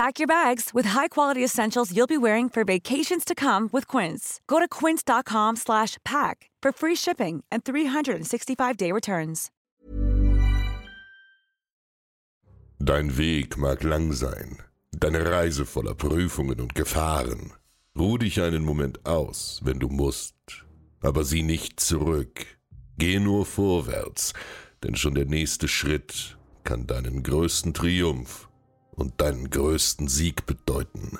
Pack your bags with high-quality essentials you'll be wearing for vacations to come with Quince. Go to quince.com/pack for free shipping and 365-day returns. Dein Weg mag lang sein, deine Reise voller Prüfungen und Gefahren. Ruh dich einen Moment aus, wenn du musst, aber sieh nicht zurück. Geh nur vorwärts, denn schon der nächste Schritt kann deinen größten Triumph und deinen größten Sieg bedeuten.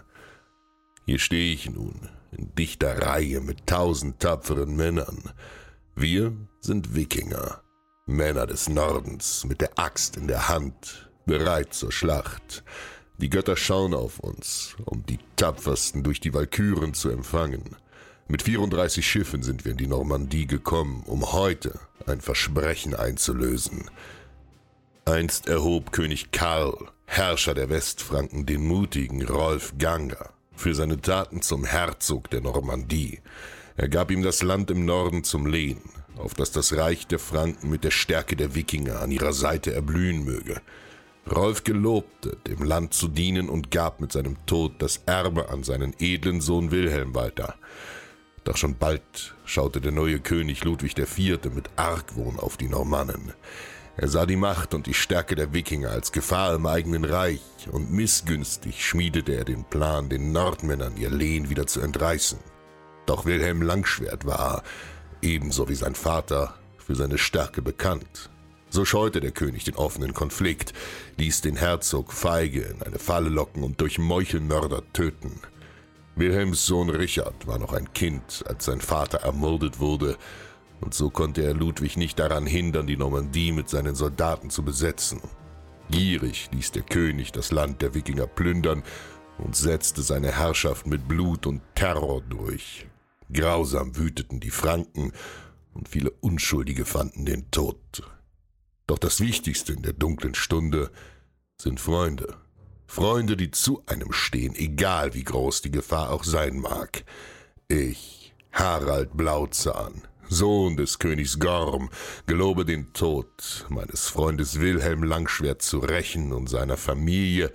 Hier stehe ich nun, in dichter Reihe mit tausend tapferen Männern. Wir sind Wikinger, Männer des Nordens mit der Axt in der Hand, bereit zur Schlacht. Die Götter schauen auf uns, um die Tapfersten durch die Walküren zu empfangen. Mit 34 Schiffen sind wir in die Normandie gekommen, um heute ein Versprechen einzulösen. Einst erhob König Karl, Herrscher der Westfranken, den mutigen Rolf Ganger für seine Taten zum Herzog der Normandie. Er gab ihm das Land im Norden zum Lehen, auf das das Reich der Franken mit der Stärke der Wikinger an ihrer Seite erblühen möge. Rolf gelobte, dem Land zu dienen und gab mit seinem Tod das Erbe an seinen edlen Sohn Wilhelm weiter. Doch schon bald schaute der neue König Ludwig IV. mit Argwohn auf die Normannen. Er sah die Macht und die Stärke der Wikinger als Gefahr im eigenen Reich, und missgünstig schmiedete er den Plan, den Nordmännern ihr Lehen wieder zu entreißen. Doch Wilhelm Langschwert war, ebenso wie sein Vater, für seine Stärke bekannt. So scheute der König den offenen Konflikt, ließ den Herzog feige in eine Falle locken und durch Meuchelmörder töten. Wilhelms Sohn Richard war noch ein Kind, als sein Vater ermordet wurde, und so konnte er Ludwig nicht daran hindern, die Normandie mit seinen Soldaten zu besetzen. Gierig ließ der König das Land der Wikinger plündern und setzte seine Herrschaft mit Blut und Terror durch. Grausam wüteten die Franken, und viele Unschuldige fanden den Tod. Doch das Wichtigste in der dunklen Stunde sind Freunde. Freunde, die zu einem stehen, egal wie groß die Gefahr auch sein mag. Ich, Harald Blauzahn, Sohn des Königs Gorm, gelobe den Tod meines Freundes Wilhelm Langschwert zu rächen und seiner Familie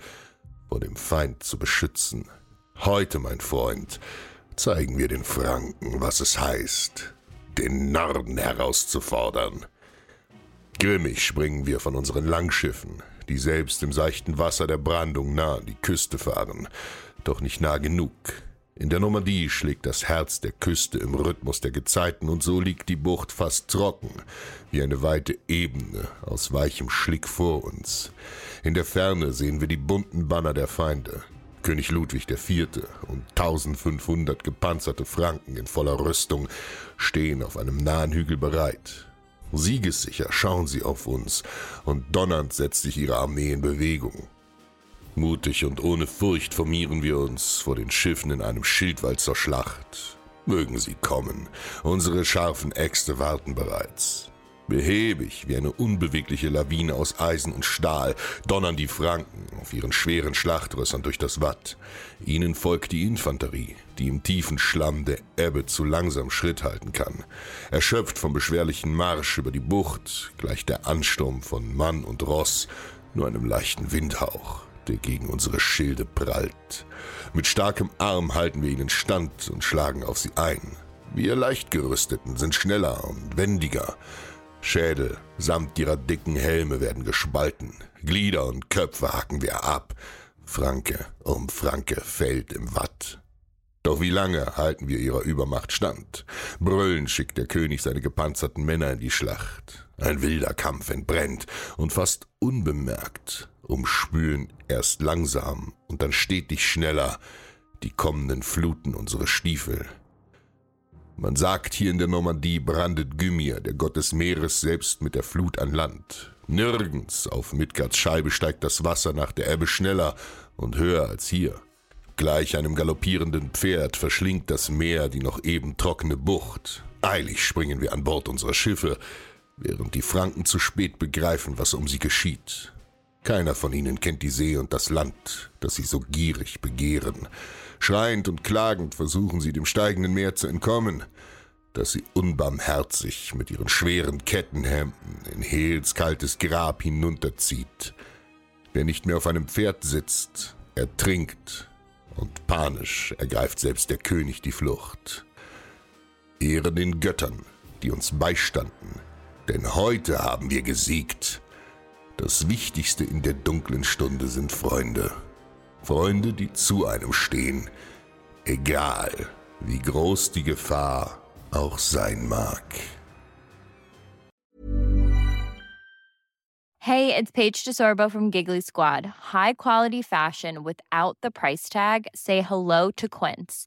vor dem Feind zu beschützen. Heute, mein Freund, zeigen wir den Franken, was es heißt, den Norden herauszufordern. Grimmig springen wir von unseren Langschiffen, die selbst im seichten Wasser der Brandung nah an die Küste fahren, doch nicht nah genug. In der Normandie schlägt das Herz der Küste im Rhythmus der Gezeiten und so liegt die Bucht fast trocken, wie eine weite Ebene aus weichem Schlick vor uns. In der Ferne sehen wir die bunten Banner der Feinde. König Ludwig IV. und 1500 gepanzerte Franken in voller Rüstung stehen auf einem nahen Hügel bereit. Siegessicher schauen sie auf uns, und donnernd setzt sich ihre Armee in Bewegung. Mutig und ohne Furcht formieren wir uns vor den Schiffen in einem Schildwall zur Schlacht. Mögen sie kommen, unsere scharfen Äxte warten bereits. Behäbig wie eine unbewegliche Lawine aus Eisen und Stahl donnern die Franken auf ihren schweren Schlachtrössern durch das Watt. Ihnen folgt die Infanterie, die im tiefen Schlamm der Ebbe zu langsam Schritt halten kann. Erschöpft vom beschwerlichen Marsch über die Bucht, gleicht der Ansturm von Mann und Ross nur einem leichten Windhauch, der gegen unsere Schilde prallt. Mit starkem Arm halten wir ihnen stand und schlagen auf sie ein. Wir Leichtgerüsteten sind schneller und wendiger. Schädel samt ihrer dicken Helme werden gespalten, Glieder und Köpfe hacken wir ab. Franke um Franke fällt im Watt. Doch wie lange halten wir ihrer Übermacht stand? Brüllend schickt der König seine gepanzerten Männer in die Schlacht. Ein wilder Kampf entbrennt und fast unbemerkt umspülen erst langsam und dann stetig schneller die kommenden Fluten unsere Stiefel. Man sagt, hier in der Normandie brandet Gymir, der Gott des Meeres, selbst mit der Flut an Land. Nirgends auf Midgards Scheibe steigt das Wasser nach der Ebbe schneller und höher als hier. Gleich einem galoppierenden Pferd verschlingt das Meer die noch eben trockene Bucht. Eilig springen wir an Bord unserer Schiffe, während die Franken zu spät begreifen, was um sie geschieht. Keiner von ihnen kennt die See und das Land, das sie so gierig begehren. Schreiend und klagend versuchen sie dem steigenden Meer zu entkommen, das sie unbarmherzig mit ihren schweren Kettenhemden in Hels kaltes Grab hinunterzieht. Wer nicht mehr auf einem Pferd sitzt, ertrinkt, und panisch ergreift selbst der König die Flucht. Ehre den Göttern, die uns beistanden, denn heute haben wir gesiegt. Das Wichtigste in der dunklen Stunde sind Freunde. Freunde, die zu einem stehen, egal wie groß die Gefahr auch sein mag. Hey, it's Paige DeSorbo from Giggly Squad. High quality fashion without the price tag. Say hello to Quince.